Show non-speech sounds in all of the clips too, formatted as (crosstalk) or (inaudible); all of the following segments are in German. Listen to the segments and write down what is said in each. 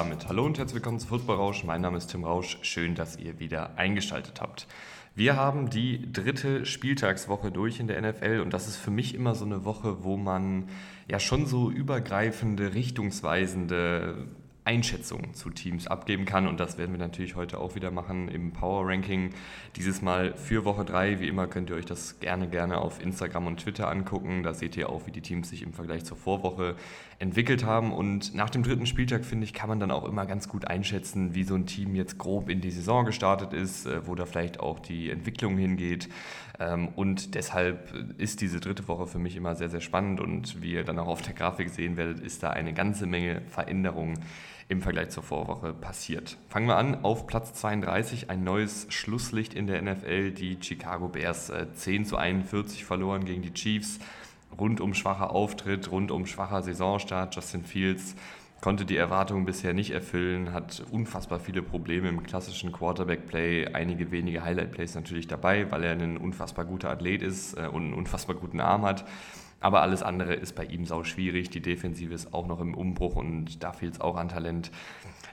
Damit hallo und herzlich willkommen zu Football Rausch. Mein Name ist Tim Rausch. Schön, dass ihr wieder eingeschaltet habt. Wir haben die dritte Spieltagswoche durch in der NFL und das ist für mich immer so eine Woche, wo man ja schon so übergreifende, richtungsweisende Einschätzungen zu Teams abgeben kann. Und das werden wir natürlich heute auch wieder machen im Power Ranking. Dieses Mal für Woche 3. Wie immer könnt ihr euch das gerne, gerne auf Instagram und Twitter angucken. Da seht ihr auch, wie die Teams sich im Vergleich zur Vorwoche entwickelt haben. Und nach dem dritten Spieltag, finde ich, kann man dann auch immer ganz gut einschätzen, wie so ein Team jetzt grob in die Saison gestartet ist, äh, wo da vielleicht auch die Entwicklung hingeht. Ähm, und deshalb ist diese dritte Woche für mich immer sehr, sehr spannend. Und wie ihr dann auch auf der Grafik sehen werdet, ist da eine ganze Menge Veränderungen im Vergleich zur Vorwoche passiert. Fangen wir an auf Platz 32, ein neues Schlusslicht in der NFL. Die Chicago Bears 10 äh, zu 41 verloren gegen die Chiefs. Rundum schwacher Auftritt, rundum schwacher Saisonstart. Justin Fields konnte die Erwartungen bisher nicht erfüllen, hat unfassbar viele Probleme im klassischen Quarterback-Play, einige wenige Highlight-Plays natürlich dabei, weil er ein unfassbar guter Athlet ist äh, und einen unfassbar guten Arm hat. Aber alles andere ist bei ihm sau schwierig. Die Defensive ist auch noch im Umbruch und da fehlt es auch an Talent.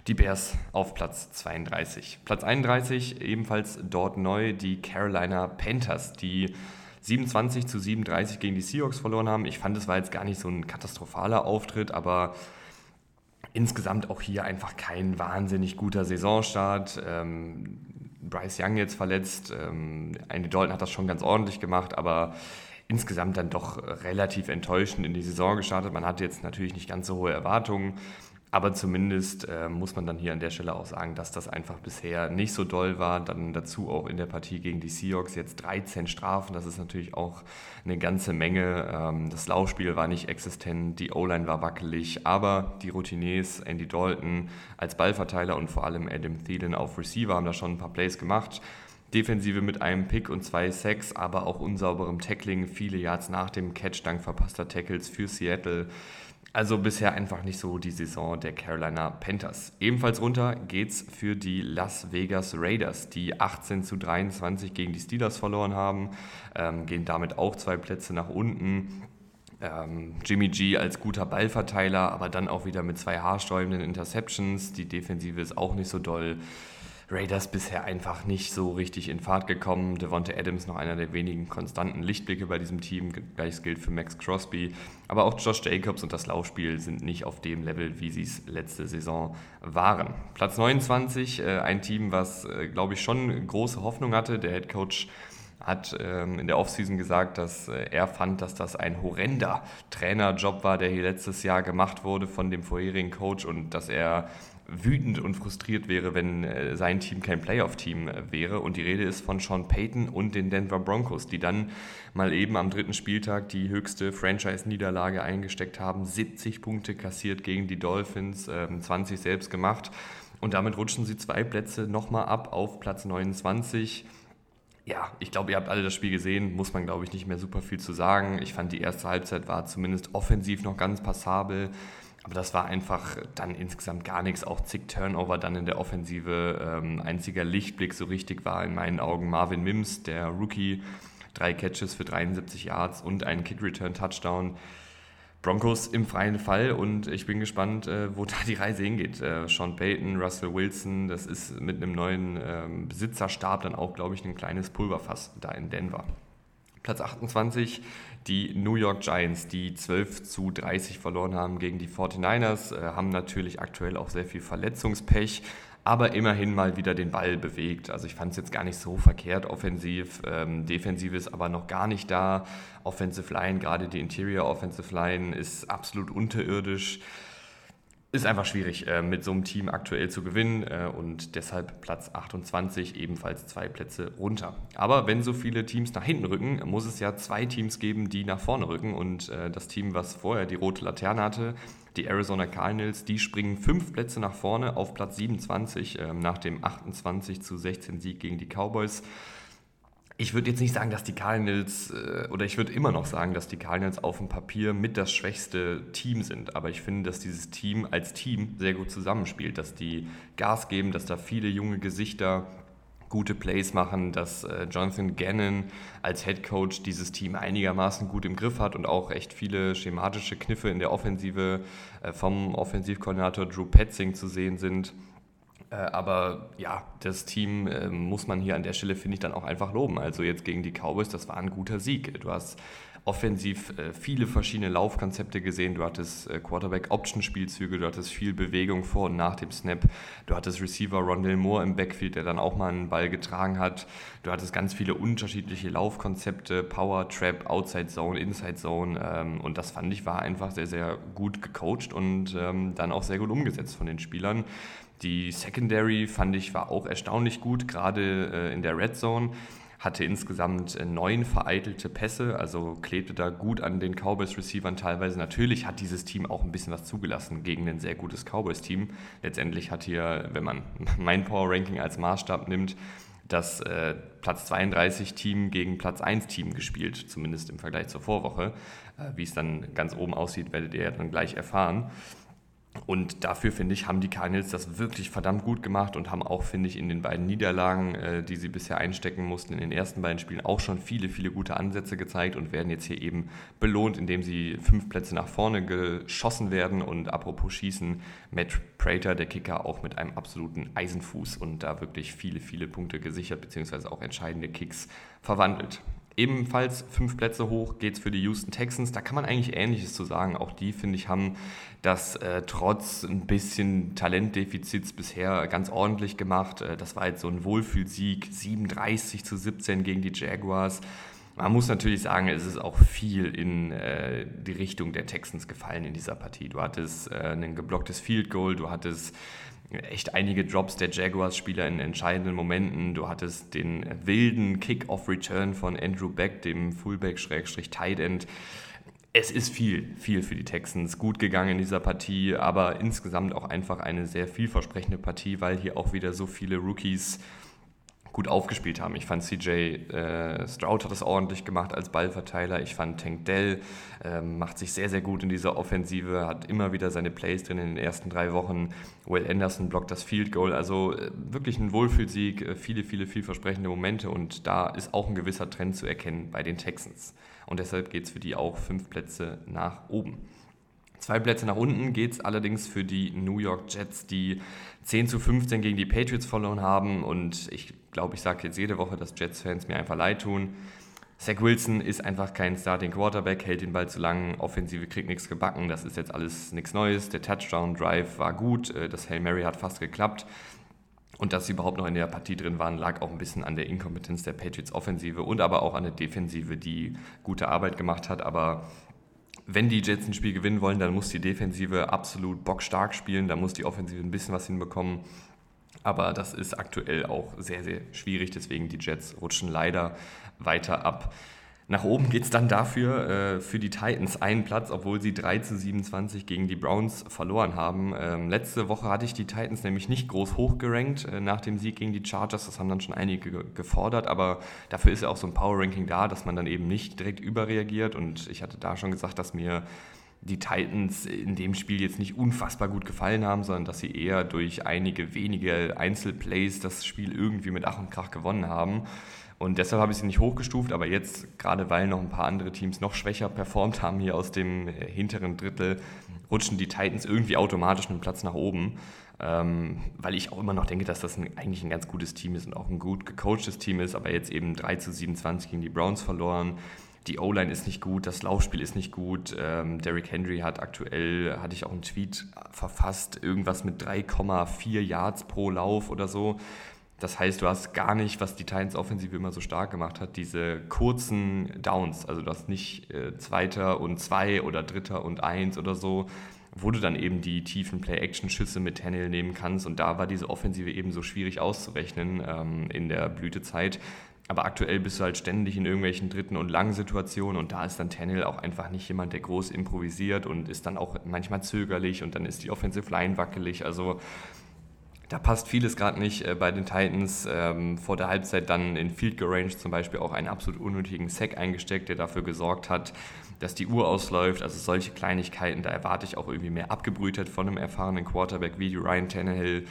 Die Bears auf Platz 32. Platz 31 ebenfalls dort neu die Carolina Panthers, die 27 zu 37 gegen die Seahawks verloren haben. Ich fand, es war jetzt gar nicht so ein katastrophaler Auftritt, aber insgesamt auch hier einfach kein wahnsinnig guter Saisonstart. Ähm, Bryce Young jetzt verletzt. Ähm, Andy Dalton hat das schon ganz ordentlich gemacht, aber insgesamt dann doch relativ enttäuschend in die Saison gestartet. Man hatte jetzt natürlich nicht ganz so hohe Erwartungen, aber zumindest äh, muss man dann hier an der Stelle auch sagen, dass das einfach bisher nicht so doll war. Dann dazu auch in der Partie gegen die Seahawks jetzt 13 Strafen. Das ist natürlich auch eine ganze Menge. Ähm, das Laufspiel war nicht existent, die O-Line war wackelig, aber die Routiniers, Andy Dalton als Ballverteiler und vor allem Adam Thielen auf Receiver haben da schon ein paar Plays gemacht. Defensive mit einem Pick und zwei Sacks, aber auch unsauberem Tackling, viele Yards nach dem Catch dank verpasster Tackles für Seattle. Also bisher einfach nicht so die Saison der Carolina Panthers. Ebenfalls runter geht's für die Las Vegas Raiders, die 18 zu 23 gegen die Steelers verloren haben, ähm, gehen damit auch zwei Plätze nach unten. Ähm, Jimmy G als guter Ballverteiler, aber dann auch wieder mit zwei haarsträubenden Interceptions. Die Defensive ist auch nicht so doll. Raiders bisher einfach nicht so richtig in Fahrt gekommen. Devonta Adams noch einer der wenigen konstanten Lichtblicke bei diesem Team. Gleiches gilt für Max Crosby. Aber auch Josh Jacobs und das Laufspiel sind nicht auf dem Level, wie sie es letzte Saison waren. Platz 29, äh, ein Team, was, äh, glaube ich, schon große Hoffnung hatte. Der Head Coach hat ähm, in der Offseason gesagt, dass äh, er fand, dass das ein horrender Trainerjob war, der hier letztes Jahr gemacht wurde von dem vorherigen Coach und dass er wütend und frustriert wäre, wenn äh, sein Team kein Playoff-Team äh, wäre. Und die Rede ist von Sean Payton und den Denver Broncos, die dann mal eben am dritten Spieltag die höchste Franchise-Niederlage eingesteckt haben. 70 Punkte kassiert gegen die Dolphins, 20 ähm, selbst gemacht. Und damit rutschen sie zwei Plätze nochmal ab auf Platz 29 ja, ich glaube, ihr habt alle das Spiel gesehen, muss man, glaube ich, nicht mehr super viel zu sagen. Ich fand, die erste Halbzeit war zumindest offensiv noch ganz passabel. Aber das war einfach dann insgesamt gar nichts. Auch zig Turnover dann in der Offensive. Ähm, einziger Lichtblick so richtig war in meinen Augen Marvin Mims, der Rookie. Drei Catches für 73 Yards und einen Kick-Return-Touchdown. Broncos im freien Fall und ich bin gespannt, äh, wo da die Reise hingeht. Äh, Sean Payton, Russell Wilson, das ist mit einem neuen ähm, Besitzerstab dann auch, glaube ich, ein kleines Pulverfass da in Denver. Platz 28 die New York Giants, die 12 zu 30 verloren haben gegen die 49ers, äh, haben natürlich aktuell auch sehr viel Verletzungspech, aber immerhin mal wieder den Ball bewegt. Also ich fand es jetzt gar nicht so verkehrt offensiv. Ähm, Defensive ist aber noch gar nicht da. Offensive Line, gerade die Interior Offensive Line ist absolut unterirdisch ist einfach schwierig, äh, mit so einem Team aktuell zu gewinnen äh, und deshalb Platz 28 ebenfalls zwei Plätze runter. Aber wenn so viele Teams nach hinten rücken, muss es ja zwei Teams geben, die nach vorne rücken und äh, das Team, was vorher die rote Laterne hatte, die Arizona Cardinals, die springen fünf Plätze nach vorne auf Platz 27 ähm, nach dem 28 zu 16 Sieg gegen die Cowboys ich würde jetzt nicht sagen, dass die Cardinals, äh, oder ich würde immer noch sagen, dass die Cardinals auf dem Papier mit das schwächste Team sind. Aber ich finde, dass dieses Team als Team sehr gut zusammenspielt, dass die Gas geben, dass da viele junge Gesichter gute Plays machen, dass äh, Jonathan Gannon als Head Coach dieses Team einigermaßen gut im Griff hat und auch echt viele schematische Kniffe in der Offensive äh, vom Offensivkoordinator Drew Petzing zu sehen sind. Äh, aber ja, das Team äh, muss man hier an der Stelle, finde ich, dann auch einfach loben. Also jetzt gegen die Cowboys, das war ein guter Sieg. Du hast offensiv äh, viele verschiedene Laufkonzepte gesehen. Du hattest äh, Quarterback-Option-Spielzüge, du hattest viel Bewegung vor und nach dem Snap. Du hattest Receiver Rondell Moore im Backfield, der dann auch mal einen Ball getragen hat. Du hattest ganz viele unterschiedliche Laufkonzepte, Power, Trap, Outside Zone, Inside Zone. Ähm, und das fand ich war einfach sehr, sehr gut gecoacht und ähm, dann auch sehr gut umgesetzt von den Spielern. Die Secondary fand ich war auch erstaunlich gut, gerade äh, in der Red Zone hatte insgesamt äh, neun vereitelte Pässe, also klebte da gut an den Cowboys-Receivern teilweise. Natürlich hat dieses Team auch ein bisschen was zugelassen gegen ein sehr gutes Cowboys-Team. Letztendlich hat hier, wenn man (laughs) mein Power-Ranking als Maßstab nimmt, das äh, Platz 32 Team gegen Platz 1 Team gespielt, zumindest im Vergleich zur Vorwoche. Äh, wie es dann ganz oben aussieht, werdet ihr ja dann gleich erfahren. Und dafür, finde ich, haben die Cardinals das wirklich verdammt gut gemacht und haben auch, finde ich, in den beiden Niederlagen, äh, die sie bisher einstecken mussten, in den ersten beiden Spielen auch schon viele, viele gute Ansätze gezeigt und werden jetzt hier eben belohnt, indem sie fünf Plätze nach vorne geschossen werden. Und apropos Schießen, Matt Prater, der Kicker, auch mit einem absoluten Eisenfuß und da wirklich viele, viele Punkte gesichert, beziehungsweise auch entscheidende Kicks verwandelt. Ebenfalls fünf Plätze hoch geht es für die Houston Texans. Da kann man eigentlich Ähnliches zu sagen. Auch die, finde ich, haben das äh, trotz ein bisschen Talentdefizits bisher ganz ordentlich gemacht. Äh, das war jetzt so ein Wohlfühlsieg, 37 zu 17 gegen die Jaguars. Man muss natürlich sagen, es ist auch viel in äh, die Richtung der Texans gefallen in dieser Partie. Du hattest äh, ein geblocktes Field Goal, du hattest echt einige Drops der Jaguars-Spieler in entscheidenden Momenten. Du hattest den wilden Kick-Off-Return von Andrew Beck, dem Fullback-Tight End. Es ist viel, viel für die Texans gut gegangen in dieser Partie, aber insgesamt auch einfach eine sehr vielversprechende Partie, weil hier auch wieder so viele Rookies gut aufgespielt haben. Ich fand CJ äh, Stroud hat das ordentlich gemacht als Ballverteiler. Ich fand Tank Dell äh, macht sich sehr, sehr gut in dieser Offensive, hat immer wieder seine Plays drin in den ersten drei Wochen. Will Anderson blockt das Field Goal. Also äh, wirklich ein Wohlfühlsieg, äh, viele, viele, vielversprechende Momente und da ist auch ein gewisser Trend zu erkennen bei den Texans. Und deshalb geht es für die auch fünf Plätze nach oben. Zwei Plätze nach unten geht es allerdings für die New York Jets, die 10 zu 15 gegen die Patriots verloren haben. Und ich glaube, ich sage jetzt jede Woche, dass Jets-Fans mir einfach leid tun. Zach Wilson ist einfach kein Starting Quarterback, hält den Ball zu lang, Offensive kriegt nichts gebacken, das ist jetzt alles nichts Neues. Der Touchdown-Drive war gut, äh, das Hail Mary hat fast geklappt. Und dass sie überhaupt noch in der Partie drin waren, lag auch ein bisschen an der Inkompetenz der Patriots Offensive und aber auch an der Defensive, die gute Arbeit gemacht hat. Aber wenn die Jets ein Spiel gewinnen wollen, dann muss die Defensive absolut bockstark spielen, da muss die Offensive ein bisschen was hinbekommen. Aber das ist aktuell auch sehr, sehr schwierig, deswegen die Jets rutschen leider weiter ab. Nach oben geht es dann dafür äh, für die Titans einen Platz, obwohl sie 3 zu 27 gegen die Browns verloren haben. Ähm, letzte Woche hatte ich die Titans nämlich nicht groß hochgerankt äh, nach dem Sieg gegen die Chargers. Das haben dann schon einige gefordert, aber dafür ist ja auch so ein Power-Ranking da, dass man dann eben nicht direkt überreagiert. Und ich hatte da schon gesagt, dass mir die Titans in dem Spiel jetzt nicht unfassbar gut gefallen haben, sondern dass sie eher durch einige wenige Einzelplays das Spiel irgendwie mit Ach und Krach gewonnen haben. Und deshalb habe ich sie nicht hochgestuft, aber jetzt, gerade weil noch ein paar andere Teams noch schwächer performt haben hier aus dem äh, hinteren Drittel, rutschen die Titans irgendwie automatisch einen Platz nach oben. Ähm, weil ich auch immer noch denke, dass das ein, eigentlich ein ganz gutes Team ist und auch ein gut gecoachtes Team ist, aber jetzt eben 3 zu 27 gegen die Browns verloren. Die O-Line ist nicht gut, das Laufspiel ist nicht gut. Ähm, Derrick Henry hat aktuell, hatte ich auch einen Tweet verfasst, irgendwas mit 3,4 Yards pro Lauf oder so. Das heißt, du hast gar nicht, was die Titans Offensive immer so stark gemacht hat, diese kurzen Downs. Also du hast nicht äh, Zweiter und Zwei oder Dritter und Eins oder so, wo du dann eben die tiefen Play-Action-Schüsse mit Tannehill nehmen kannst. Und da war diese Offensive eben so schwierig auszurechnen ähm, in der Blütezeit. Aber aktuell bist du halt ständig in irgendwelchen dritten und langen Situationen und da ist dann Tannehill auch einfach nicht jemand, der groß improvisiert und ist dann auch manchmal zögerlich und dann ist die Offensive Line wackelig. Also da passt vieles gerade nicht äh, bei den Titans. Ähm, vor der Halbzeit dann in Field Goal Range zum Beispiel auch einen absolut unnötigen Sack eingesteckt, der dafür gesorgt hat, dass die Uhr ausläuft. Also solche Kleinigkeiten, da erwarte ich auch irgendwie mehr Abgebrühtheit von einem erfahrenen Quarterback wie Ryan Tannehill.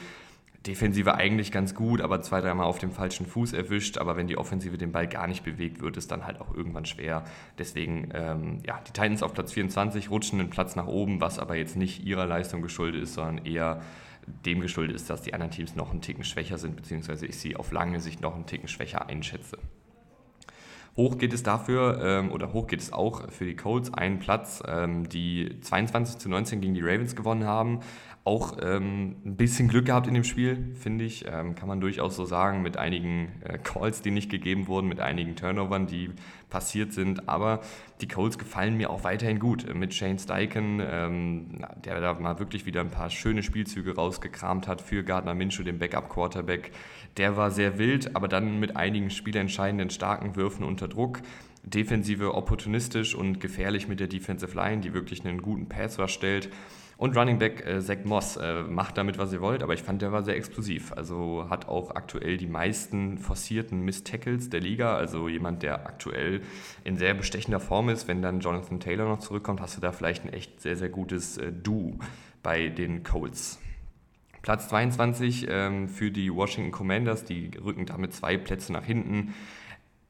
Defensive eigentlich ganz gut, aber zwei, dreimal auf dem falschen Fuß erwischt. Aber wenn die Offensive den Ball gar nicht bewegt, wird es dann halt auch irgendwann schwer. Deswegen, ähm, ja, die Titans auf Platz 24 rutschen einen Platz nach oben, was aber jetzt nicht ihrer Leistung geschuldet ist, sondern eher dem geschuldet ist, dass die anderen Teams noch einen Ticken schwächer sind, beziehungsweise ich sie auf lange Sicht noch einen Ticken schwächer einschätze. Hoch geht es dafür, ähm, oder hoch geht es auch für die Colts, einen Platz, ähm, die 22 zu 19 gegen die Ravens gewonnen haben, auch ähm, ein bisschen Glück gehabt in dem Spiel, finde ich. Ähm, kann man durchaus so sagen, mit einigen äh, (laughs) Calls, die nicht gegeben wurden, mit einigen Turnovern, die passiert sind. Aber die Colts gefallen mir auch weiterhin gut. Mit Shane Steichen, ähm, der da mal wirklich wieder ein paar schöne Spielzüge rausgekramt hat für Gardner Minshew, den Backup-Quarterback. Der war sehr wild, aber dann mit einigen spielentscheidenden starken Würfen unter Druck. Defensive opportunistisch und gefährlich mit der Defensive Line, die wirklich einen guten Pass stellt. Und Running Back äh, Zach Moss äh, macht damit, was ihr wollt, aber ich fand, der war sehr explosiv. Also hat auch aktuell die meisten forcierten Miss-Tackles der Liga. Also jemand, der aktuell in sehr bestechender Form ist. Wenn dann Jonathan Taylor noch zurückkommt, hast du da vielleicht ein echt sehr, sehr gutes äh, Du bei den Colts. Platz 22 ähm, für die Washington Commanders, die rücken damit zwei Plätze nach hinten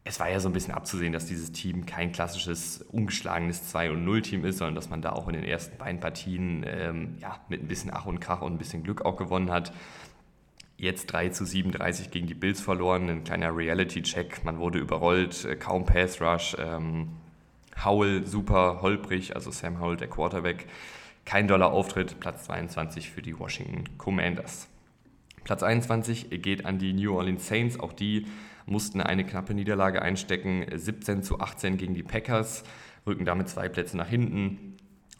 es war ja so ein bisschen abzusehen, dass dieses Team kein klassisches ungeschlagenes 2- und 0-Team ist, sondern dass man da auch in den ersten beiden Partien ähm, ja, mit ein bisschen Ach und Krach und ein bisschen Glück auch gewonnen hat. Jetzt 3 zu 37 gegen die Bills verloren, ein kleiner Reality-Check. Man wurde überrollt, äh, kaum Pass-Rush. Ähm, Howell super holprig, also Sam Howell, der Quarterback. Kein doller Auftritt, Platz 22 für die Washington Commanders. Platz 21 geht an die New Orleans Saints. Auch die mussten eine knappe Niederlage einstecken, 17 zu 18 gegen die Packers, rücken damit zwei Plätze nach hinten.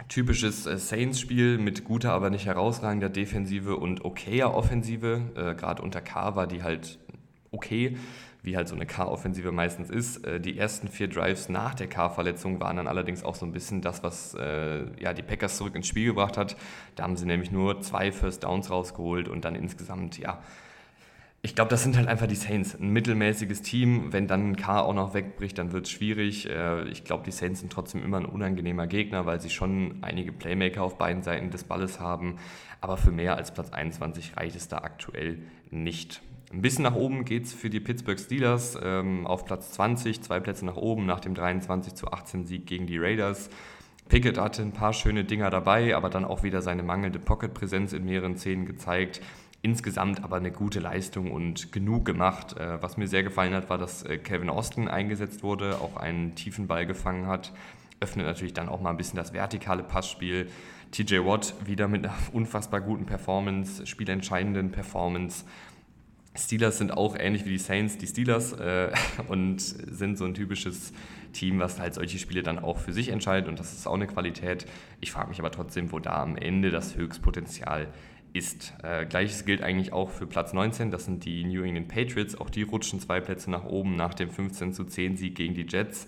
Typisches äh, Saints-Spiel mit guter, aber nicht herausragender Defensive und okayer Offensive. Äh, Gerade unter K war die halt okay, wie halt so eine K-Offensive meistens ist. Äh, die ersten vier Drives nach der K-Verletzung waren dann allerdings auch so ein bisschen das, was äh, ja, die Packers zurück ins Spiel gebracht hat. Da haben sie nämlich nur zwei First Downs rausgeholt und dann insgesamt ja ich glaube, das sind halt einfach die Saints. Ein mittelmäßiges Team. Wenn dann ein K auch noch wegbricht, dann wird es schwierig. Äh, ich glaube, die Saints sind trotzdem immer ein unangenehmer Gegner, weil sie schon einige Playmaker auf beiden Seiten des Balles haben. Aber für mehr als Platz 21 reicht es da aktuell nicht. Ein bisschen nach oben geht es für die Pittsburgh Steelers ähm, auf Platz 20, zwei Plätze nach oben nach dem 23 zu 18 Sieg gegen die Raiders. Pickett hatte ein paar schöne Dinger dabei, aber dann auch wieder seine mangelnde Pocket-Präsenz in mehreren Szenen gezeigt insgesamt aber eine gute Leistung und genug gemacht. Äh, was mir sehr gefallen hat, war, dass äh, Kevin Austin eingesetzt wurde, auch einen tiefen Ball gefangen hat. Öffnet natürlich dann auch mal ein bisschen das vertikale Passspiel. TJ Watt wieder mit einer (laughs) unfassbar guten Performance, spielentscheidenden Performance. Steelers sind auch ähnlich wie die Saints, die Steelers, äh, (laughs) und sind so ein typisches Team, was halt solche Spiele dann auch für sich entscheidet und das ist auch eine Qualität. Ich frage mich aber trotzdem, wo da am Ende das Höchstpotenzial ist. Äh, Gleiches gilt eigentlich auch für Platz 19, das sind die New England Patriots. Auch die rutschen zwei Plätze nach oben nach dem 15 zu 10 Sieg gegen die Jets.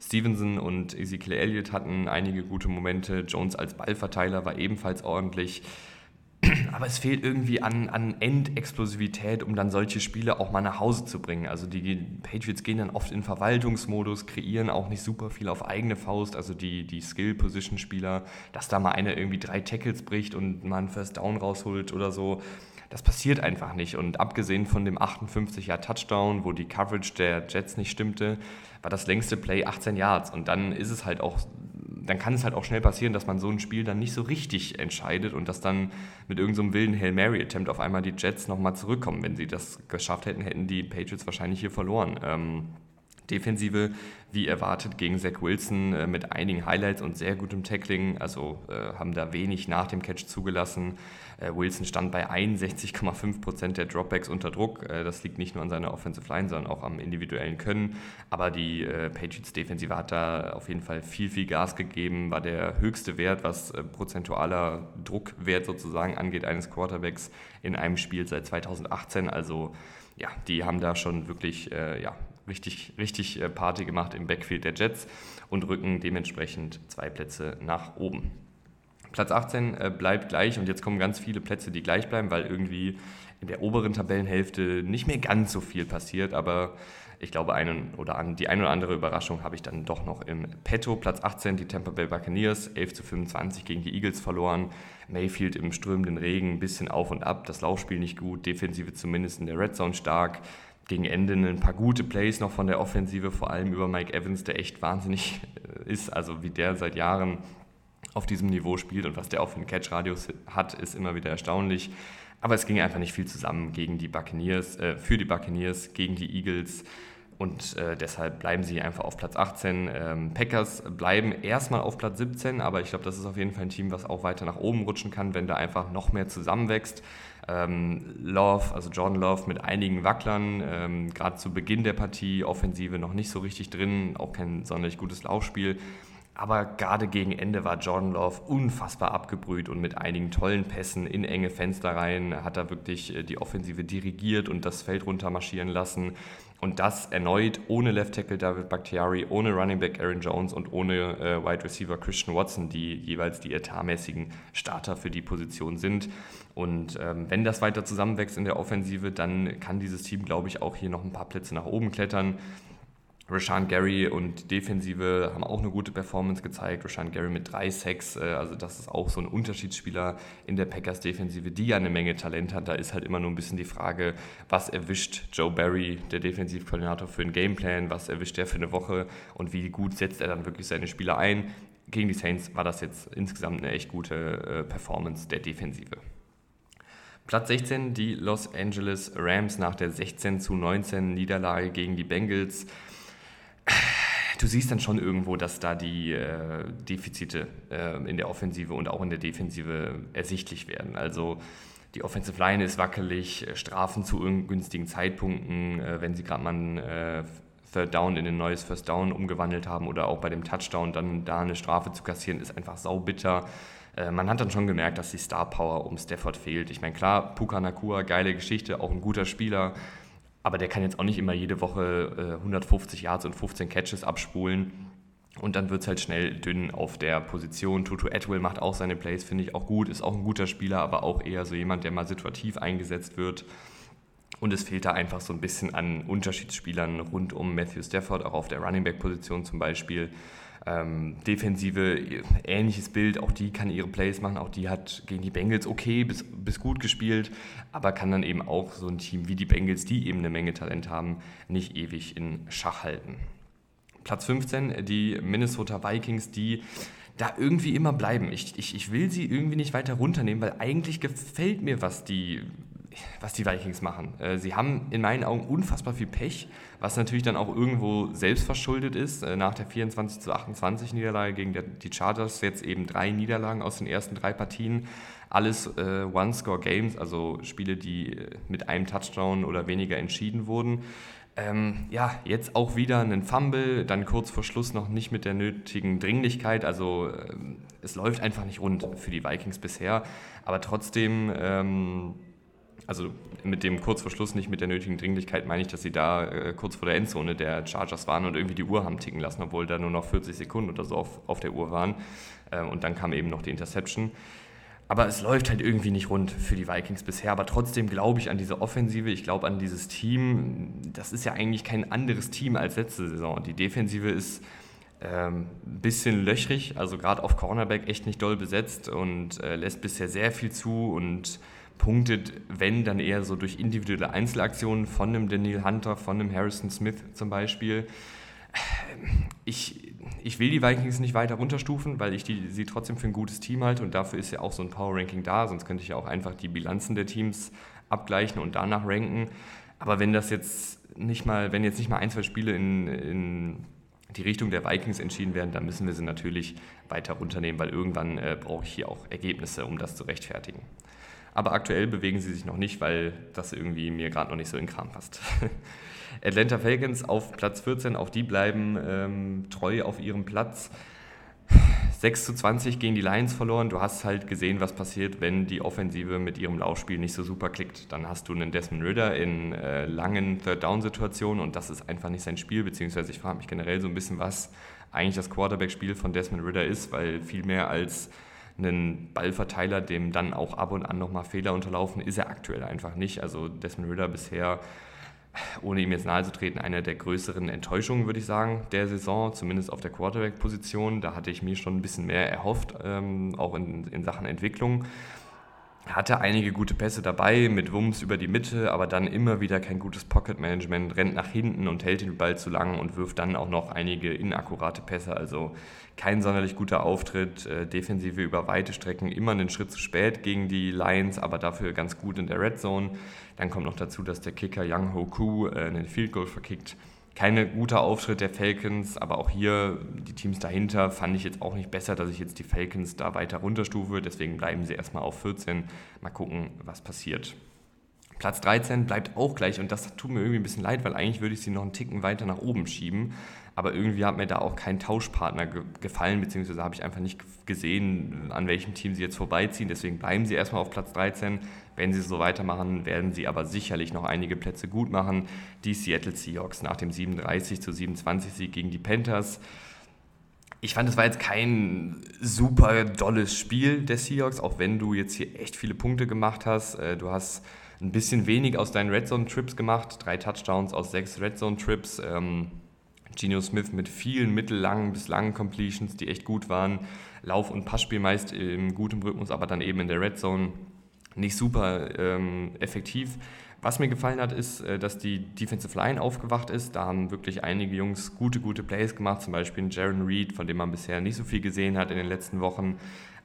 Stevenson und Ezekiel Elliott hatten einige gute Momente. Jones als Ballverteiler war ebenfalls ordentlich. Aber es fehlt irgendwie an, an Endexplosivität, um dann solche Spiele auch mal nach Hause zu bringen. Also die Patriots gehen dann oft in Verwaltungsmodus, kreieren auch nicht super viel auf eigene Faust. Also die, die Skill-Position-Spieler, dass da mal einer irgendwie drei Tackles bricht und mal einen First Down rausholt oder so. Das passiert einfach nicht. Und abgesehen von dem 58-Jahr-Touchdown, wo die Coverage der Jets nicht stimmte, war das längste Play 18 Yards. Und dann ist es halt auch dann kann es halt auch schnell passieren, dass man so ein Spiel dann nicht so richtig entscheidet und dass dann mit irgendeinem so wilden Hail Mary-Attempt auf einmal die Jets nochmal zurückkommen. Wenn sie das geschafft hätten, hätten die Patriots wahrscheinlich hier verloren. Ähm, Defensive, wie erwartet, gegen Zach Wilson äh, mit einigen Highlights und sehr gutem Tackling. Also äh, haben da wenig nach dem Catch zugelassen. Äh, Wilson stand bei 61,5% der Dropbacks unter Druck. Äh, das liegt nicht nur an seiner Offensive Line, sondern auch am individuellen Können. Aber die äh, Patriots Defensive hat da auf jeden Fall viel, viel Gas gegeben. War der höchste Wert, was prozentualer Druckwert sozusagen angeht, eines Quarterbacks in einem Spiel seit 2018. Also ja, die haben da schon wirklich äh, ja, richtig, richtig Party gemacht im Backfield der Jets und rücken dementsprechend zwei Plätze nach oben. Platz 18 äh, bleibt gleich und jetzt kommen ganz viele Plätze, die gleich bleiben, weil irgendwie in der oberen Tabellenhälfte nicht mehr ganz so viel passiert, aber ich glaube, einen oder an, die ein oder andere Überraschung habe ich dann doch noch im Petto. Platz 18, die Tampa Bay Buccaneers, 11 zu 25 gegen die Eagles verloren. Mayfield im strömenden Regen, ein bisschen auf und ab, das Laufspiel nicht gut, Defensive zumindest in der Red Zone stark. Gegen Ende ein paar gute Plays noch von der Offensive, vor allem über Mike Evans, der echt wahnsinnig äh, ist, also wie der seit Jahren auf diesem Niveau spielt und was der auch für einen Catch-Radius hat, ist immer wieder erstaunlich. Aber es ging einfach nicht viel zusammen gegen die Buccaneers, äh, für die Buccaneers, gegen die Eagles. Und äh, deshalb bleiben sie einfach auf Platz 18. Ähm, Packers bleiben erstmal auf Platz 17, aber ich glaube, das ist auf jeden Fall ein Team, was auch weiter nach oben rutschen kann, wenn da einfach noch mehr zusammenwächst. Ähm, Love, also Jordan Love mit einigen Wacklern, ähm, gerade zu Beginn der Partie, Offensive noch nicht so richtig drin, auch kein sonderlich gutes Laufspiel. Aber gerade gegen Ende war Jordan Love unfassbar abgebrüht und mit einigen tollen Pässen in enge Fenster rein hat er wirklich äh, die Offensive dirigiert und das Feld runtermarschieren lassen. Und das erneut ohne Left Tackle David Bakhtiari, ohne Running Back Aaron Jones und ohne äh, Wide Receiver Christian Watson, die jeweils die etatmäßigen Starter für die Position sind. Und ähm, wenn das weiter zusammenwächst in der Offensive, dann kann dieses Team, glaube ich, auch hier noch ein paar Plätze nach oben klettern. Rashan Gary und Defensive haben auch eine gute Performance gezeigt. Rashan Gary mit drei Sacks, äh, also das ist auch so ein Unterschiedsspieler in der Packers Defensive, die ja eine Menge Talent hat. Da ist halt immer nur ein bisschen die Frage, was erwischt Joe Barry, der Defensivkoordinator, für einen Gameplan, was erwischt er für eine Woche und wie gut setzt er dann wirklich seine Spieler ein. Gegen die Saints war das jetzt insgesamt eine echt gute äh, Performance der Defensive. Platz 16, die Los Angeles Rams nach der 16 zu 19 Niederlage gegen die Bengals du siehst dann schon irgendwo, dass da die äh, Defizite äh, in der Offensive und auch in der Defensive ersichtlich werden. Also die Offensive Line ist wackelig, äh, Strafen zu ungünstigen Zeitpunkten, äh, wenn sie gerade mal ein äh, Third Down in ein neues First Down umgewandelt haben oder auch bei dem Touchdown dann da eine Strafe zu kassieren, ist einfach saubitter. Äh, man hat dann schon gemerkt, dass die Star Power um Stafford fehlt. Ich meine, klar, Puka Nakua, geile Geschichte, auch ein guter Spieler, aber der kann jetzt auch nicht immer jede Woche äh, 150 Yards und 15 Catches abspulen. Und dann wird es halt schnell dünn auf der Position. Tutu Atwell macht auch seine Plays, finde ich auch gut, ist auch ein guter Spieler, aber auch eher so jemand, der mal situativ eingesetzt wird. Und es fehlt da einfach so ein bisschen an Unterschiedsspielern rund um Matthew Stafford, auch auf der Running Back Position zum Beispiel. Ähm, Defensive, ähnliches Bild, auch die kann ihre Plays machen, auch die hat gegen die Bengals okay bis, bis gut gespielt, aber kann dann eben auch so ein Team wie die Bengals, die eben eine Menge Talent haben, nicht ewig in Schach halten. Platz 15, die Minnesota Vikings, die da irgendwie immer bleiben. Ich, ich, ich will sie irgendwie nicht weiter runternehmen, weil eigentlich gefällt mir, was die was die Vikings machen. Äh, sie haben in meinen Augen unfassbar viel Pech, was natürlich dann auch irgendwo selbstverschuldet ist. Äh, nach der 24 zu 28 Niederlage gegen die Chargers jetzt eben drei Niederlagen aus den ersten drei Partien. Alles äh, One-Score-Games, also Spiele, die mit einem Touchdown oder weniger entschieden wurden. Ähm, ja, jetzt auch wieder ein Fumble, dann kurz vor Schluss noch nicht mit der nötigen Dringlichkeit. Also ähm, es läuft einfach nicht rund für die Vikings bisher. Aber trotzdem ähm, also mit dem kurz vor Schluss nicht mit der nötigen Dringlichkeit meine ich, dass sie da äh, kurz vor der Endzone der Chargers waren und irgendwie die Uhr haben ticken lassen, obwohl da nur noch 40 Sekunden oder so auf, auf der Uhr waren. Äh, und dann kam eben noch die Interception. Aber es läuft halt irgendwie nicht rund für die Vikings bisher. Aber trotzdem glaube ich an diese Offensive, ich glaube an dieses Team. Das ist ja eigentlich kein anderes Team als letzte Saison. Die Defensive ist ähm, ein bisschen löchrig, also gerade auf Cornerback echt nicht doll besetzt und äh, lässt bisher sehr viel zu und punktet, wenn, dann eher so durch individuelle Einzelaktionen von einem Daniel Hunter, von einem Harrison Smith zum Beispiel. Ich, ich will die Vikings nicht weiter runterstufen, weil ich die, sie trotzdem für ein gutes Team halte und dafür ist ja auch so ein Power-Ranking da, sonst könnte ich ja auch einfach die Bilanzen der Teams abgleichen und danach ranken. Aber wenn das jetzt nicht mal, wenn jetzt nicht mal ein, zwei Spiele in, in die Richtung der Vikings entschieden werden, dann müssen wir sie natürlich weiter runternehmen, weil irgendwann äh, brauche ich hier auch Ergebnisse, um das zu rechtfertigen. Aber aktuell bewegen sie sich noch nicht, weil das irgendwie mir gerade noch nicht so in den Kram passt. (laughs) Atlanta Falcons auf Platz 14, auch die bleiben ähm, treu auf ihrem Platz. 6 zu 20 gegen die Lions verloren. Du hast halt gesehen, was passiert, wenn die Offensive mit ihrem Laufspiel nicht so super klickt. Dann hast du einen Desmond Ritter in äh, langen Third-Down-Situationen und das ist einfach nicht sein Spiel, beziehungsweise ich frage mich generell so ein bisschen, was eigentlich das Quarterback-Spiel von Desmond Ritter ist, weil viel mehr als einen Ballverteiler, dem dann auch ab und an nochmal Fehler unterlaufen, ist er aktuell einfach nicht. Also Desmond Ritter bisher ohne ihm jetzt nahe zu treten, eine der größeren Enttäuschungen, würde ich sagen, der Saison, zumindest auf der Quarterback-Position. Da hatte ich mir schon ein bisschen mehr erhofft, ähm, auch in, in Sachen Entwicklung. Hatte einige gute Pässe dabei, mit Wumms über die Mitte, aber dann immer wieder kein gutes Pocket-Management, rennt nach hinten und hält den Ball zu lang und wirft dann auch noch einige inakkurate Pässe. Also kein sonderlich guter Auftritt, äh, Defensive über weite Strecken, immer einen Schritt zu spät gegen die Lions, aber dafür ganz gut in der Red Zone. Dann kommt noch dazu, dass der Kicker Young Ho Koo äh, einen Field Goal verkickt. Keine guter Auftritt der Falcons, aber auch hier die Teams dahinter fand ich jetzt auch nicht besser, dass ich jetzt die Falcons da weiter runterstufe. Deswegen bleiben sie erstmal auf 14. Mal gucken, was passiert. Platz 13 bleibt auch gleich und das tut mir irgendwie ein bisschen leid, weil eigentlich würde ich sie noch einen Ticken weiter nach oben schieben aber irgendwie hat mir da auch kein Tauschpartner ge gefallen, beziehungsweise habe ich einfach nicht gesehen, an welchem Team sie jetzt vorbeiziehen. Deswegen bleiben sie erstmal auf Platz 13. Wenn sie so weitermachen, werden sie aber sicherlich noch einige Plätze gut machen. Die Seattle Seahawks nach dem 37 zu 27 Sieg gegen die Panthers. Ich fand, es war jetzt kein super dolles Spiel der Seahawks, auch wenn du jetzt hier echt viele Punkte gemacht hast. Äh, du hast ein bisschen wenig aus deinen Red Zone Trips gemacht, drei Touchdowns aus sechs Red Zone Trips. Ähm, Geno Smith mit vielen mittellangen bis langen Completions, die echt gut waren. Lauf- und Passspiel meist im guten Rhythmus, aber dann eben in der Red Zone nicht super ähm, effektiv. Was mir gefallen hat, ist, äh, dass die Defensive Line aufgewacht ist. Da haben wirklich einige Jungs gute, gute Plays gemacht, zum Beispiel Jaron Reed, von dem man bisher nicht so viel gesehen hat in den letzten Wochen.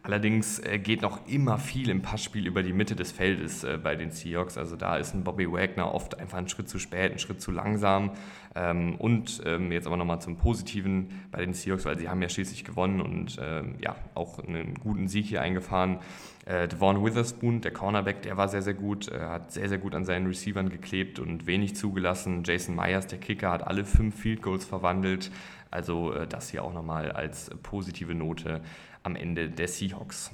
Allerdings äh, geht noch immer viel im Passspiel über die Mitte des Feldes äh, bei den Seahawks. Also da ist ein Bobby Wagner oft einfach einen Schritt zu spät, einen Schritt zu langsam. Ähm, und ähm, jetzt aber nochmal zum Positiven bei den Seahawks, weil sie haben ja schließlich gewonnen und ähm, ja auch einen guten Sieg hier eingefahren. Äh, Devon Witherspoon, der Cornerback, der war sehr, sehr gut, äh, hat sehr, sehr gut an seinen Receivern geklebt und wenig zugelassen. Jason Myers, der Kicker, hat alle fünf Field Goals verwandelt. Also äh, das hier auch nochmal als positive Note am Ende der Seahawks.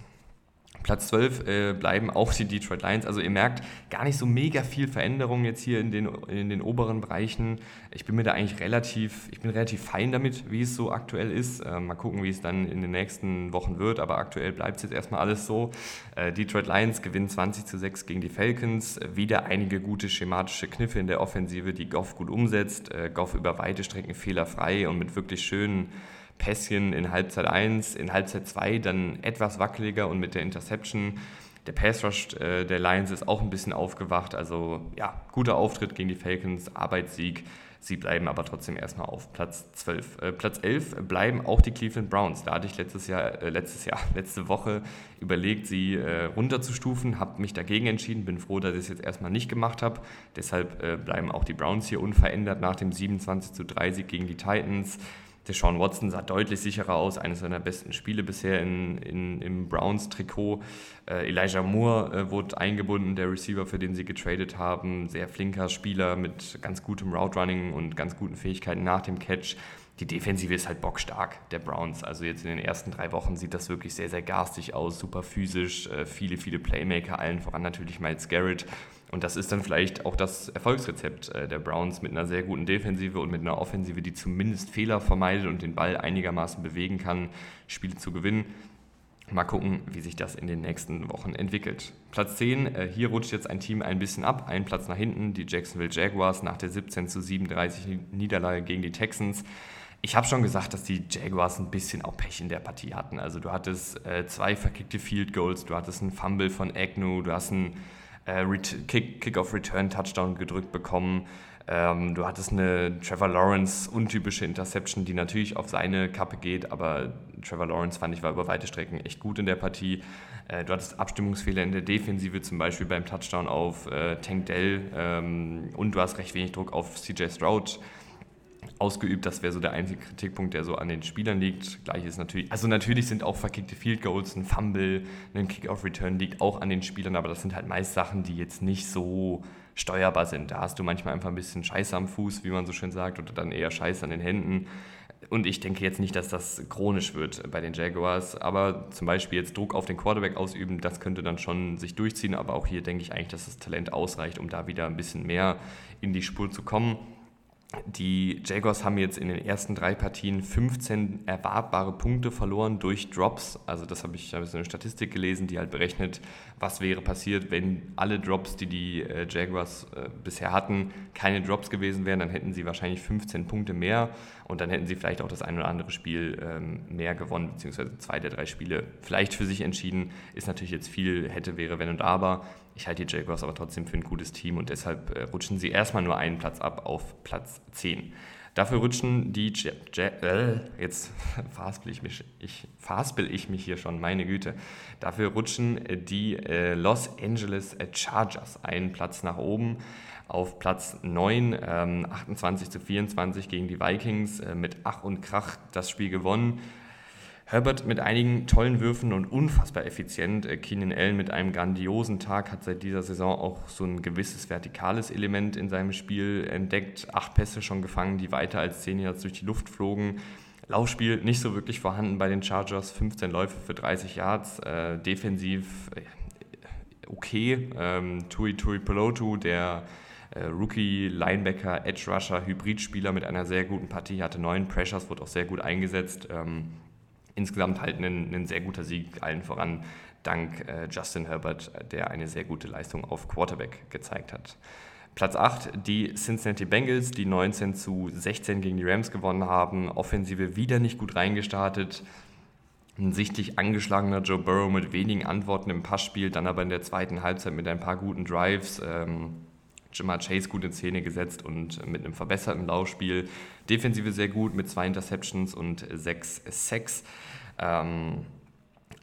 Platz 12 äh, bleiben auch die Detroit Lions. Also ihr merkt gar nicht so mega viel Veränderung jetzt hier in den, in den oberen Bereichen. Ich bin mir da eigentlich relativ, ich bin relativ fein damit, wie es so aktuell ist. Äh, mal gucken, wie es dann in den nächsten Wochen wird, aber aktuell bleibt es jetzt erstmal alles so. Äh, Detroit Lions gewinnen 20 zu 6 gegen die Falcons. Wieder einige gute schematische Kniffe in der Offensive, die Goff gut umsetzt. Äh, Goff über weite Strecken fehlerfrei und mit wirklich schönen Pässchen in Halbzeit 1, in Halbzeit 2 dann etwas wackeliger und mit der Interception. Der Pass Rush äh, der Lions ist auch ein bisschen aufgewacht. Also ja, guter Auftritt gegen die Falcons, Arbeitssieg. Sie bleiben aber trotzdem erstmal auf Platz 12. Äh, Platz 11 bleiben auch die Cleveland Browns. Da hatte ich letztes Jahr, äh, letztes Jahr, (laughs) letzte Woche überlegt, sie äh, runterzustufen, habe mich dagegen entschieden, bin froh, dass ich es jetzt erstmal nicht gemacht habe. Deshalb äh, bleiben auch die Browns hier unverändert nach dem 27 zu 3 Sieg gegen die Titans. Deshaun Watson sah deutlich sicherer aus, eines seiner besten Spiele bisher in, in, im Browns-Trikot. Äh, Elijah Moore äh, wurde eingebunden, der Receiver, für den sie getradet haben. Sehr flinker Spieler mit ganz gutem Route-Running und ganz guten Fähigkeiten nach dem Catch. Die Defensive ist halt bockstark, der Browns. Also jetzt in den ersten drei Wochen sieht das wirklich sehr, sehr garstig aus, super physisch, äh, viele, viele Playmaker, allen voran natürlich Miles Garrett. Und das ist dann vielleicht auch das Erfolgsrezept äh, der Browns mit einer sehr guten Defensive und mit einer Offensive, die zumindest Fehler vermeidet und den Ball einigermaßen bewegen kann, Spiele zu gewinnen. Mal gucken, wie sich das in den nächsten Wochen entwickelt. Platz 10, äh, hier rutscht jetzt ein Team ein bisschen ab, ein Platz nach hinten, die Jacksonville Jaguars nach der 17 zu 37 Niederlage gegen die Texans. Ich habe schon gesagt, dass die Jaguars ein bisschen auch Pech in der Partie hatten. Also du hattest äh, zwei verkickte Field Goals, du hattest einen Fumble von Agnew, du hast einen äh, Kick-Off-Return-Touchdown gedrückt bekommen. Ähm, du hattest eine Trevor Lawrence untypische Interception, die natürlich auf seine Kappe geht, aber Trevor Lawrence fand ich war über weite Strecken echt gut in der Partie. Äh, du hattest Abstimmungsfehler in der Defensive, zum Beispiel beim Touchdown auf äh, Tank Dell ähm, und du hast recht wenig Druck auf CJ Stroud ausgeübt. Das wäre so der einzige Kritikpunkt, der so an den Spielern liegt. Gleich ist natürlich, also natürlich sind auch verkickte Field Goals, ein Fumble, ein Kick-Off-Return liegt auch an den Spielern, aber das sind halt meist Sachen, die jetzt nicht so steuerbar sind. Da hast du manchmal einfach ein bisschen Scheiße am Fuß, wie man so schön sagt, oder dann eher Scheiße an den Händen. Und ich denke jetzt nicht, dass das chronisch wird bei den Jaguars, aber zum Beispiel jetzt Druck auf den Quarterback ausüben, das könnte dann schon sich durchziehen. Aber auch hier denke ich eigentlich, dass das Talent ausreicht, um da wieder ein bisschen mehr in die Spur zu kommen. Die Jaguars haben jetzt in den ersten drei Partien 15 erwartbare Punkte verloren durch Drops. Also das habe ich, habe so eine Statistik gelesen, die halt berechnet, was wäre passiert, wenn alle Drops, die die äh, Jaguars äh, bisher hatten, keine Drops gewesen wären. Dann hätten sie wahrscheinlich 15 Punkte mehr und dann hätten sie vielleicht auch das ein oder andere Spiel ähm, mehr gewonnen, beziehungsweise zwei der drei Spiele vielleicht für sich entschieden. Ist natürlich jetzt viel hätte, wäre, wenn und aber. Ich halte die Jaguars aber trotzdem für ein gutes Team und deshalb äh, rutschen sie erstmal nur einen Platz ab auf Platz 10. Dafür rutschen die, ja äh, jetzt (laughs) verhaspel ich, mich, ich, verhaspel ich mich hier schon, meine Güte. Dafür rutschen die äh, Los Angeles Chargers einen Platz nach oben auf Platz 9, ähm, 28 zu 24 gegen die Vikings, äh, mit Ach und Krach das Spiel gewonnen. Herbert mit einigen tollen Würfen und unfassbar effizient. Äh, Keenan Allen mit einem grandiosen Tag hat seit dieser Saison auch so ein gewisses vertikales Element in seinem Spiel entdeckt. Acht Pässe schon gefangen, die weiter als 10 Yards durch die Luft flogen. Laufspiel nicht so wirklich vorhanden bei den Chargers. 15 Läufe für 30 Yards. Äh, defensiv äh, okay. Ähm, Tui Tui Pelotu, der äh, Rookie, Linebacker, Edge Rusher, Hybridspieler mit einer sehr guten Partie, hatte neun Pressures, wurde auch sehr gut eingesetzt. Ähm, insgesamt halt ein, ein sehr guter Sieg, allen voran dank äh, Justin Herbert, der eine sehr gute Leistung auf Quarterback gezeigt hat. Platz 8, die Cincinnati Bengals, die 19 zu 16 gegen die Rams gewonnen haben. Offensive wieder nicht gut reingestartet. Ein sichtlich angeschlagener Joe Burrow mit wenigen Antworten im Passspiel, dann aber in der zweiten Halbzeit mit ein paar guten Drives. Ähm, Jamar Chase gut in Szene gesetzt und mit einem verbesserten Laufspiel. Defensive sehr gut mit zwei Interceptions und sechs Sacks. Ähm,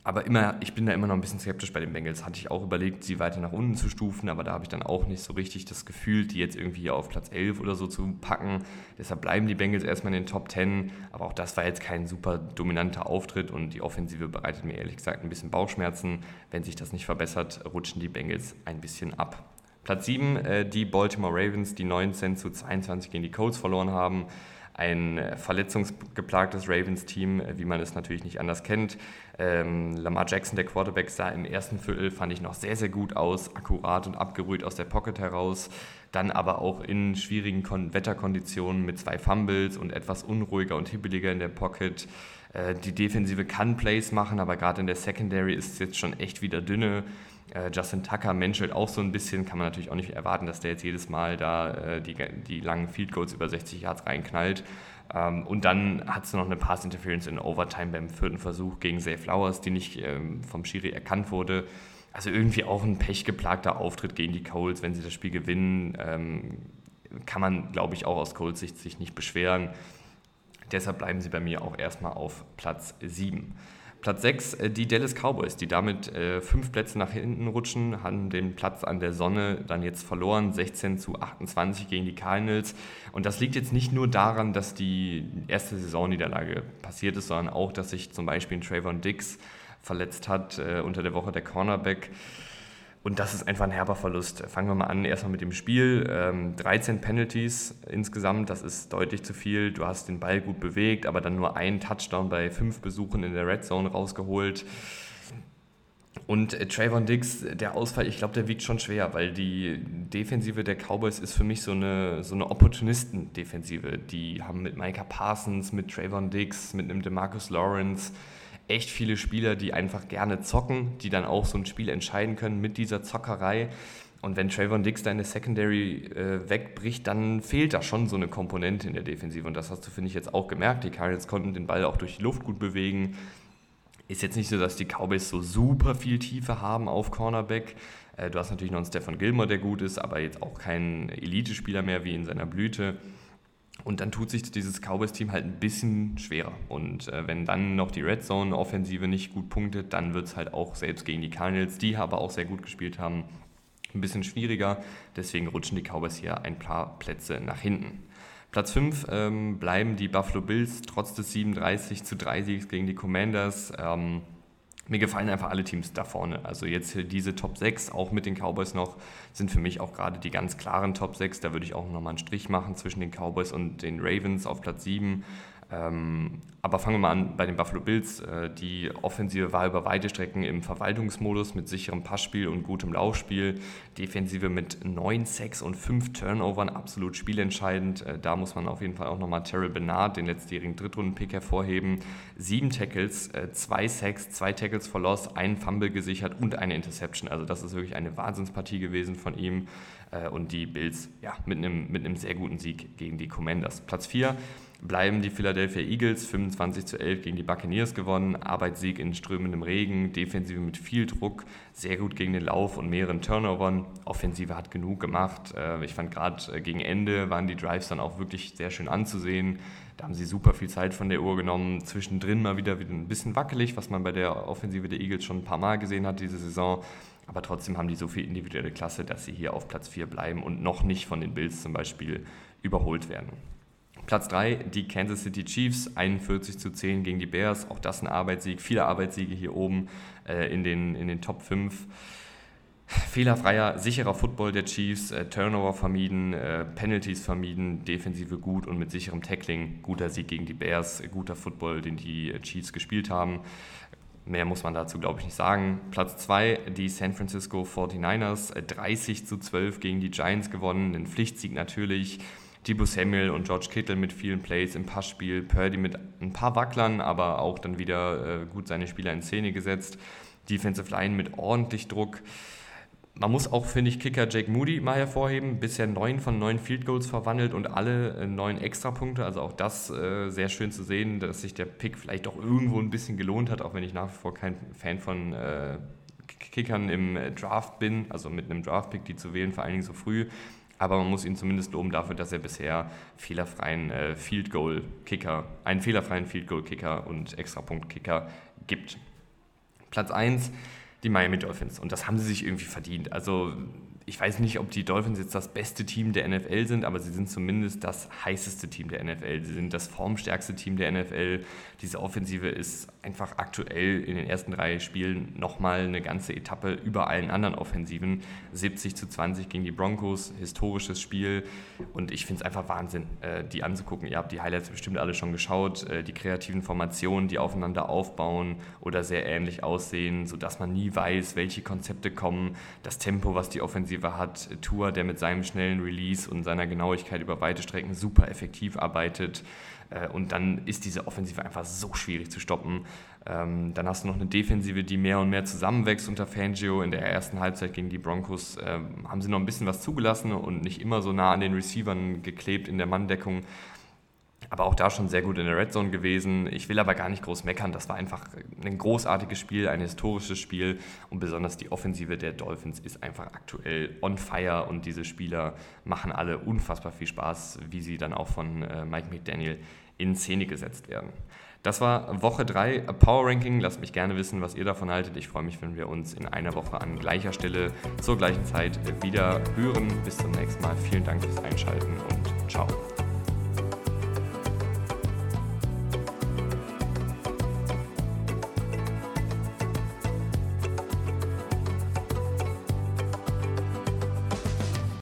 aber immer, ich bin da immer noch ein bisschen skeptisch bei den Bengals. Hatte ich auch überlegt, sie weiter nach unten zu stufen, aber da habe ich dann auch nicht so richtig das Gefühl, die jetzt irgendwie auf Platz 11 oder so zu packen. Deshalb bleiben die Bengals erstmal in den Top 10. Aber auch das war jetzt kein super dominanter Auftritt und die Offensive bereitet mir ehrlich gesagt ein bisschen Bauchschmerzen. Wenn sich das nicht verbessert, rutschen die Bengals ein bisschen ab. Platz 7, äh, die Baltimore Ravens, die 19 zu 22 gegen die Colts verloren haben. Ein äh, verletzungsgeplagtes Ravens-Team, äh, wie man es natürlich nicht anders kennt. Ähm, Lamar Jackson, der Quarterback, sah im ersten Viertel, fand ich noch sehr, sehr gut aus, akkurat und abgerührt aus der Pocket heraus. Dann aber auch in schwierigen Kon Wetterkonditionen mit zwei Fumbles und etwas unruhiger und hibbeliger in der Pocket. Äh, die Defensive kann Plays machen, aber gerade in der Secondary ist es jetzt schon echt wieder dünne. Äh, Justin Tucker menschelt auch so ein bisschen, kann man natürlich auch nicht erwarten, dass der jetzt jedes Mal da äh, die, die langen Field Goals über 60 Yards reinknallt. Ähm, und dann hat es noch eine Pass Interference in Overtime beim vierten Versuch gegen Zay Flowers, die nicht ähm, vom Schiri erkannt wurde. Also irgendwie auch ein pechgeplagter Auftritt gegen die Coles, wenn sie das Spiel gewinnen. Ähm, kann man, glaube ich, auch aus Coles Sicht sich nicht beschweren. Deshalb bleiben sie bei mir auch erstmal auf Platz 7. Platz 6 äh, die Dallas Cowboys, die damit äh, fünf Plätze nach hinten rutschen, haben den Platz an der Sonne dann jetzt verloren, 16 zu 28 gegen die Cardinals. Und das liegt jetzt nicht nur daran, dass die erste Saisonniederlage passiert ist, sondern auch, dass sich zum Beispiel Trayvon Dix verletzt hat, äh, unter der Woche der Cornerback. Und das ist einfach ein herber Verlust. Fangen wir mal an, erstmal mit dem Spiel. Ähm, 13 Penalties insgesamt, das ist deutlich zu viel. Du hast den Ball gut bewegt, aber dann nur einen Touchdown bei fünf Besuchen in der Red Zone rausgeholt. Und äh, Trayvon Diggs, der Ausfall, ich glaube, der wiegt schon schwer, weil die Defensive der Cowboys ist für mich so eine, so eine Opportunisten-Defensive. Die haben mit Micah Parsons, mit Trayvon Diggs, mit einem DeMarcus Lawrence, echt viele Spieler, die einfach gerne zocken, die dann auch so ein Spiel entscheiden können mit dieser Zockerei. Und wenn Trayvon Dix deine Secondary äh, wegbricht, dann fehlt da schon so eine Komponente in der Defensive. Und das hast du, finde ich, jetzt auch gemerkt. Die Cardinals konnten den Ball auch durch die Luft gut bewegen. Ist jetzt nicht so, dass die Cowboys so super viel Tiefe haben auf Cornerback. Äh, du hast natürlich noch einen Stefan Gilmore, der gut ist, aber jetzt auch kein Elite-Spieler mehr wie in seiner Blüte. Und dann tut sich dieses Cowboys-Team halt ein bisschen schwerer. Und äh, wenn dann noch die Red Zone-Offensive nicht gut punktet, dann wird es halt auch selbst gegen die Cardinals, die aber auch sehr gut gespielt haben, ein bisschen schwieriger. Deswegen rutschen die Cowboys hier ein paar Plätze nach hinten. Platz 5 ähm, bleiben die Buffalo Bills trotz des 37 zu 3 Siegs gegen die Commanders. Ähm, mir gefallen einfach alle Teams da vorne. Also jetzt diese Top 6, auch mit den Cowboys noch, sind für mich auch gerade die ganz klaren Top 6. Da würde ich auch nochmal einen Strich machen zwischen den Cowboys und den Ravens auf Platz 7. Ähm, aber fangen wir mal an bei den Buffalo Bills. Äh, die Offensive war über weite Strecken im Verwaltungsmodus mit sicherem Passspiel und gutem Laufspiel. Defensive mit 9 Sacks und 5 Turnovern, absolut spielentscheidend. Äh, da muss man auf jeden Fall auch nochmal Terrell Bernard, den letztjährigen Drittrunden-Pick, hervorheben. Sieben Tackles, 2 äh, Sacks, 2 Tackles for Loss, einen Fumble gesichert und eine Interception. Also das ist wirklich eine Wahnsinnspartie gewesen von ihm. Und die Bills ja, mit, einem, mit einem sehr guten Sieg gegen die Commanders. Platz 4 bleiben die Philadelphia Eagles 25 zu 11 gegen die Buccaneers gewonnen, Arbeitssieg in strömendem Regen, Defensive mit viel Druck, sehr gut gegen den Lauf und mehreren Turnovern. Offensive hat genug gemacht. Äh, ich fand gerade äh, gegen Ende waren die Drives dann auch wirklich sehr schön anzusehen. Da haben sie super viel Zeit von der Uhr genommen. Zwischendrin mal wieder, wieder ein bisschen wackelig, was man bei der Offensive der Eagles schon ein paar Mal gesehen hat diese Saison. Aber trotzdem haben die so viel individuelle Klasse, dass sie hier auf Platz 4 bleiben und noch nicht von den Bills zum Beispiel überholt werden. Platz 3, die Kansas City Chiefs, 41 zu 10 gegen die Bears. Auch das ein Arbeitssieg. Viele Arbeitssiege hier oben äh, in, den, in den Top 5. Fehlerfreier, sicherer Football der Chiefs, äh, Turnover vermieden, äh, Penalties vermieden, Defensive gut und mit sicherem Tackling. Guter Sieg gegen die Bears, guter Football, den die Chiefs gespielt haben. Mehr muss man dazu, glaube ich, nicht sagen. Platz 2, die San Francisco 49ers, 30 äh, zu 12 gegen die Giants gewonnen. Ein Pflichtsieg natürlich. Debo Samuel und George Kittle mit vielen Plays im Passspiel, Purdy mit ein paar Wacklern, aber auch dann wieder äh, gut seine Spieler in Szene gesetzt. Defensive Line mit ordentlich Druck. Man muss auch, finde ich, Kicker Jake Moody mal hervorheben. Bisher neun von neun Field Goals verwandelt und alle äh, neun Extrapunkte. Also auch das äh, sehr schön zu sehen, dass sich der Pick vielleicht auch irgendwo ein bisschen gelohnt hat, auch wenn ich nach wie vor kein Fan von äh, Kickern im Draft bin, also mit einem Draft-Pick, die zu wählen, vor allen Dingen so früh aber man muss ihn zumindest loben dafür, dass er bisher fehlerfreien äh, Field Goal Kicker, einen fehlerfreien Field Goal Kicker und Extrapunkt Kicker gibt. Platz 1 die Miami Dolphins und das haben sie sich irgendwie verdient. Also ich weiß nicht, ob die Dolphins jetzt das beste Team der NFL sind, aber sie sind zumindest das heißeste Team der NFL. Sie sind das formstärkste Team der NFL. Diese Offensive ist einfach aktuell in den ersten drei Spielen nochmal eine ganze Etappe über allen anderen Offensiven. 70 zu 20 gegen die Broncos, historisches Spiel. Und ich finde es einfach Wahnsinn, äh, die anzugucken. Ihr habt die Highlights bestimmt alle schon geschaut. Äh, die kreativen Formationen, die aufeinander aufbauen oder sehr ähnlich aussehen, sodass man nie weiß, welche Konzepte kommen. Das Tempo, was die Offensive Offensive hat. Tour, der mit seinem schnellen Release und seiner Genauigkeit über weite Strecken super effektiv arbeitet. Äh, und dann ist diese Offensive einfach so schwierig zu stoppen. Ähm, dann hast du noch eine Defensive, die mehr und mehr zusammenwächst unter Fangio. In der ersten Halbzeit gegen die Broncos ähm, haben sie noch ein bisschen was zugelassen und nicht immer so nah an den Receivern geklebt in der Manndeckung aber auch da schon sehr gut in der Red Zone gewesen. Ich will aber gar nicht groß meckern. Das war einfach ein großartiges Spiel, ein historisches Spiel und besonders die Offensive der Dolphins ist einfach aktuell on fire und diese Spieler machen alle unfassbar viel Spaß, wie sie dann auch von äh, Mike McDaniel in Szene gesetzt werden. Das war Woche 3 Power Ranking. Lasst mich gerne wissen, was ihr davon haltet. Ich freue mich, wenn wir uns in einer Woche an gleicher Stelle zur gleichen Zeit wieder hören. Bis zum nächsten Mal. Vielen Dank fürs Einschalten und ciao.